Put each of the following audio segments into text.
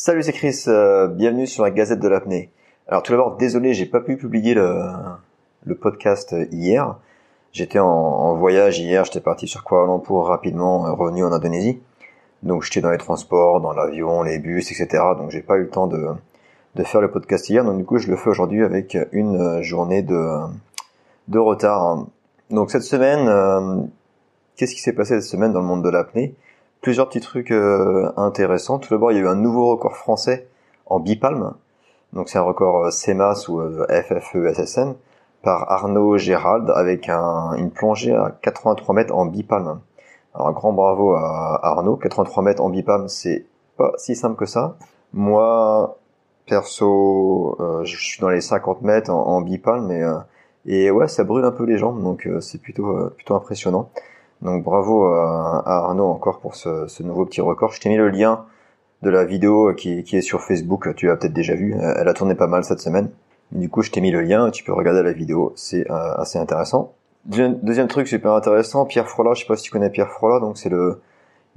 Salut, c'est Chris. euh, bienvenue sur la Gazette de l'apnée. Alors tout d'abord, désolé, j'ai pas pu publier le, podcast hier. J'étais en, voyage hier, j'étais parti sur Kuala Lumpur rapidement, euh, revenu en Indonésie. Donc j'étais dans les transports, dans l'avion, les bus, etc. Donc j'ai pas eu le temps de, faire le podcast hier. Donc du coup, je le fais aujourd'hui avec une euh, journée de, retard. Donc cette semaine, qu'est-ce qui s'est passé cette semaine dans le monde de l'apnée? Plusieurs petits trucs euh, intéressants. Tout d'abord, il y a eu un nouveau record français en bipalme. Donc c'est un record euh, CEMAS ou euh, FFESSN par Arnaud Gérald avec un- une plongée à 83 mètres en bipalme. Alors grand bravo à Arnaud. 83 mètres en bipalme, c'est pas si simple que ça. Moi, perso, euh, je suis dans les 50 mètres en, bipalme, et ouais, ça brûle un peu les jambes, donc euh, c'est plutôt plutôt impressionnant. Donc bravo à, Arnaud encore pour ce, ce nouveau petit record. Je t'ai mis le lien de la vidéo qui, qui est sur Facebook, tu l'as peut-être déjà vu, elle a tourné pas mal cette semaine. Du coup, je t'ai mis le lien, tu peux regarder la vidéo, c'est euh, assez intéressant. Deuxième, deuxième truc super intéressant, Pierre Frola, je sais pas si tu connais Pierre Frola, donc c'est le,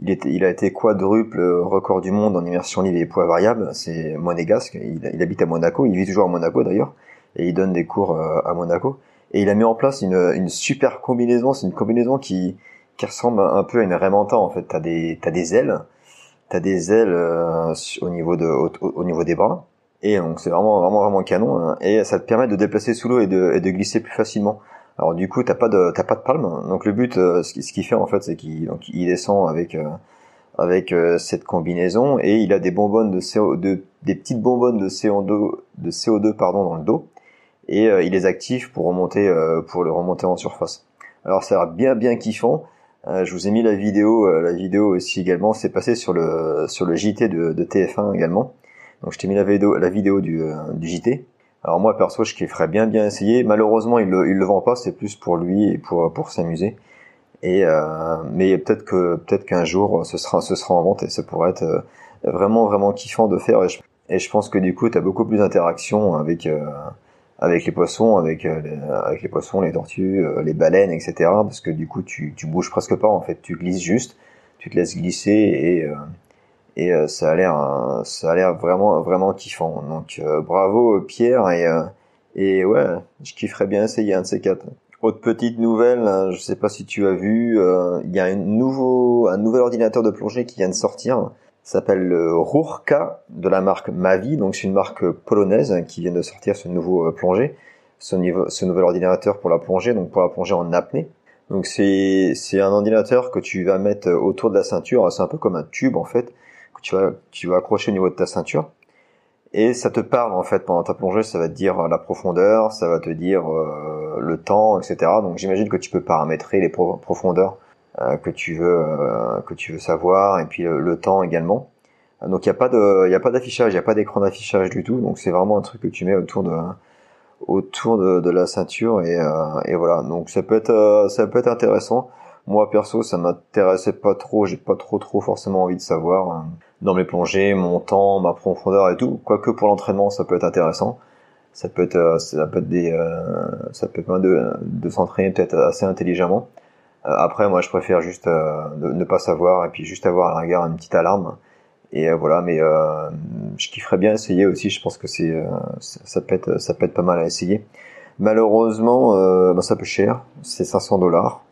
il, il a été quadruple record du monde en immersion libre et poids variable, c'est monégasque, il, il habite à Monaco, il vit toujours à Monaco d'ailleurs, et il donne des cours euh, à Monaco. Et il a mis en place une, une super combinaison, c'est une combinaison qui, qui ressemble un peu à une Raymanta en fait, t'as des, t'as des ailes, t'as des ailes euh, au niveau de, au, au niveau des bras, et donc c'est vraiment vraiment vraiment canon, hein. et ça te permet de déplacer sous l'eau et de, et de glisser plus facilement. Alors du coup t'as pas de t'as pas de palme, donc le but, euh, ce qui- ce qu'il fait en fait, c'est qu'il donc il descend avec euh, avec euh, cette combinaison et il a des bonbonnes de CO, de, des petites bonbonnes de CO2 de CO2 pardon dans le dos et euh, il les active pour remonter euh, pour le remonter en surface. Alors ça a l'air bien bien kiffant. Euh, je vous ai mis la vidéo, euh, la vidéo aussi également. C'est passé sur le sur le JT de, de TF1 également. Donc je t'ai mis la vidéo la vidéo du, euh, du JT. Alors moi perso je kifferais bien bien essayer. Malheureusement il le, il le vend pas, c'est plus pour lui et pour pour s'amuser. Et euh, mais peut-être que peut-être qu'un jour ce sera ce sera en vente et ça pourrait être vraiment vraiment kiffant de faire. Et je, et je pense que du coup tu as beaucoup plus d'interaction avec avec les poissons, avec euh, les, avec les poissons, les tortues, euh, les baleines, etc. Parce que du coup tu tu bouges presque pas en fait, tu glisses juste, tu te laisses glisser et euh, et euh, ça a l'air euh, ça a l'air vraiment vraiment kiffant. Donc euh, bravo euh, Pierre et euh, et ouais, je kifferais bien essayer un de ces quatre. Autre petite nouvelle, hein, je sais pas si tu as vu, euh, il y a un nouveau un nouvel ordinateur de plongée qui vient de sortir. S'appelle le Rurka de la marque Mavi, donc c'est une marque polonaise hein, qui vient de sortir ce nouveau euh, plongée, ce, nouvel ordinateur pour la plongée, donc pour la plongée en apnée. Donc c'est un ordinateur que tu vas mettre autour de la ceinture, c'est un peu comme un tube en fait que tu vas tu vas accrocher au niveau de ta ceinture. Et ça te parle en fait pendant ta plongée, ça va te dire la profondeur, ça va te dire euh, le temps, etc. Donc j'imagine que tu peux paramétrer les pro- profondeurs. euh, que tu veux euh, que tu veux savoir et puis le, temps également. Donc il y a pas de il a pas d'affichage, il y a pas d'écran d'affichage du tout. Donc c'est vraiment un truc que tu mets autour de autour de, de la ceinture et, euh, et voilà. Donc ça peut être euh, ça peut être intéressant. Moi perso, ça m'intéressait pas trop, j'ai pas trop trop forcément envie de savoir euh, dans mes plongées, mon temps, ma profondeur et tout. Quoique pour l'entraînement, ça peut être intéressant. Ça peut être euh, ça peut être des euh, ça peut être de de s'entraîner peut-être assez intelligemment. Euh, après, moi, je préfère juste euh, ne, ne pas savoir et puis juste avoir à la rigueur une petite alarme. Et euh, voilà, mais je kifferais bien essayer aussi. Je pense que c'est ça, peut être ça peut être pas mal à essayer. Malheureusement, ben, ça peut cher. C'est 500 dollars.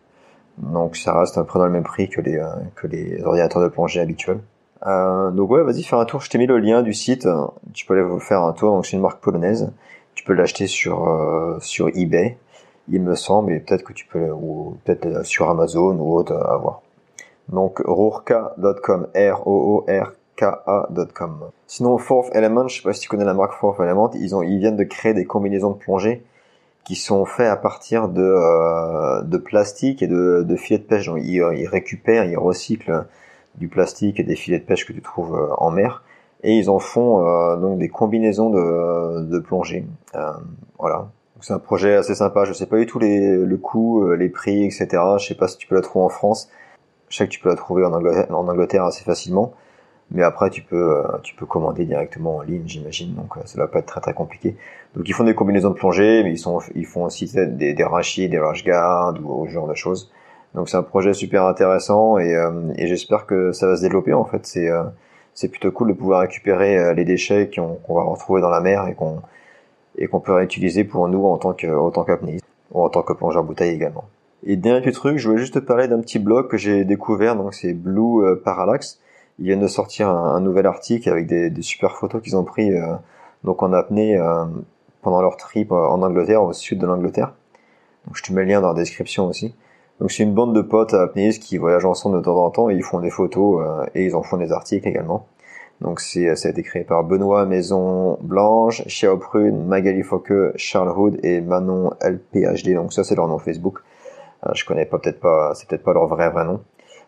Donc ça reste à peu près dans le même prix que les euh, que les ordinateurs de plongée habituels. Euh, donc ouais, vas-y, faire un tour. Je t'ai mis le lien du site. Tu peux aller faire un tour. Donc c'est une marque polonaise. Tu peux l'acheter sur euh, sur eBay, il me semble, et peut-être que tu peux ou peut-être euh, sur Amazon ou autre à voir. Donc rurka.com, r o o r k a.com. Sinon Fourth Element, je sais pas si tu connais la marque Fourth Element, ils ont ils viennent de créer des combinaisons de plongée qui sont faits à partir de euh, de plastique et de, de filets de pêche. Donc ils, récupèrent, ils recyclent du plastique et des filets de pêche que tu trouves euh, en mer et ils en font euh, donc des combinaisons de, de plongée. Euh, voilà. C'est un projet assez sympa. Je sais pas du tout les, le coût, euh, les prix, etc. Je sais pas si tu peux la trouver en France. Je sais que tu peux la trouver en Angleterre, assez facilement. Mais après, tu peux, euh, tu peux commander directement en ligne, j'imagine. Donc, euh, ça va pas être très très compliqué. Donc, ils font des combinaisons de plongée, mais ils sont, ils font aussi des, des rachis, des guards ou ce genre de choses. Donc, c'est un projet super intéressant et, euh, et j'espère que ça va se développer. En fait, c'est, euh, c'est plutôt cool de pouvoir récupérer les déchets qu'on va retrouver dans la mer et qu'on et qu'on peut réutiliser pour nous en tant que ou en tant que plongeur bouteille également. Et dernier truc, je voulais juste te parler d'un petit blog que j'ai découvert, donc c'est Blue euh, Parallax. Ils viennent de sortir un, nouvel article avec des, des super photos qu'ils ont pris euh, donc en apnée euh, pendant leur trip en Angleterre, au sud de l'Angleterre. Donc je te mets le lien dans la description aussi. Donc c'est une bande de potes apnéistes qui voyagent ensemble de temps en temps et ils font des photos et ils en font des articles également. Donc c'est ça a été créé par Benoît Maison Blanche, Xiao Prune, Magali Focke, Charles Hood et Manon LPHD. Donc ça c'est leur nom Facebook. Euh, je connais peut-être pas, c'est peut-être pas leur vrai vrai nom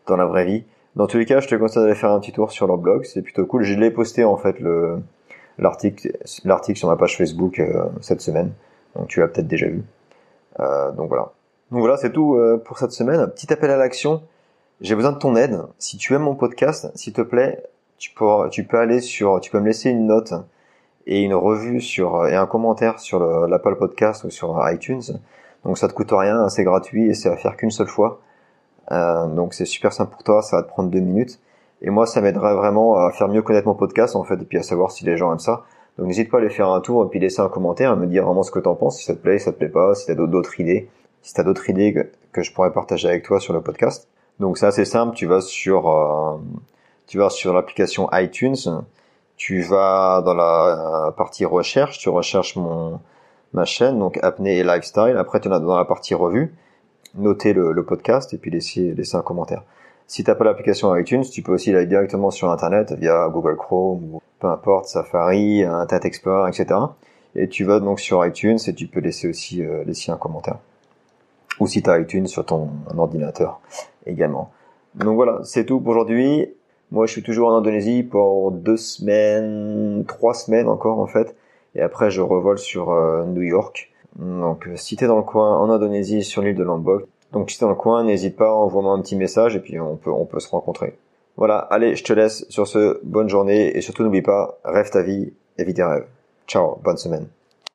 dans la vraie vie. Dans tous les cas, je te conseille d'aller faire un petit tour sur leur blog, c'est plutôt cool. Je l'ai posté en fait le l'article l'article sur ma page Facebook euh, cette semaine. Donc tu l'as peut-être déjà vu. Euh, donc voilà. Donc voilà, c'est tout euh, pour cette semaine. Petit appel à l'action. J'ai besoin de ton aide. Si tu aimes mon podcast, s'il te plaît, tu peux tu peux aller sur tu peux me laisser une note et une revue sur et un commentaire sur l'Apple Podcast ou sur iTunes. Donc ça te coûte rien, c'est gratuit et c'est à faire qu'une seule fois. Euh, donc c'est super simple pour toi, ça va te prendre deux minutes. Et moi, ça m'aiderait vraiment à faire mieux connaître mon podcast en fait, et puis à savoir si les gens aiment ça. Donc n'hésite pas à aller faire un tour et puis laisser un commentaire, à me dire vraiment ce que t'en penses, si ça te plaît, si ça te plaît pas, si t'as d'autres idées, si t'as d'autres idées que, je pourrais partager avec toi sur le podcast. Donc c'est assez simple, tu vas sur euh, tu vas sur l'application iTunes, tu vas dans la euh, partie recherche, tu recherches mon ma chaîne, donc apnée et lifestyle. Après, tu en as dans la partie revue, noter le, podcast et puis laisser, un commentaire. Si t'as pas l'application iTunes, tu peux aussi aller directement sur Internet via Google Chrome ou peu importe, Safari, Internet Explorer, etc. Et tu vas donc sur iTunes et tu peux laisser aussi euh, laisser un commentaire. Ou si tu as iTunes sur ton ordinateur également. Donc voilà, c'est tout pour aujourd'hui. Moi, je suis toujours en Indonésie pour deux semaines, trois semaines encore en fait et après je revole sur euh, New York. Donc euh, si t'es dans le coin en Indonésie sur l'île de Lombok, donc si t'es dans le coin, n'hésite pas, envoie-moi un petit message et puis on peut on peut se rencontrer. Voilà, allez, je te laisse sur ce, bonne journée et surtout n'oublie pas, rêve ta vie et vis tes rêves. Ciao, bonne semaine.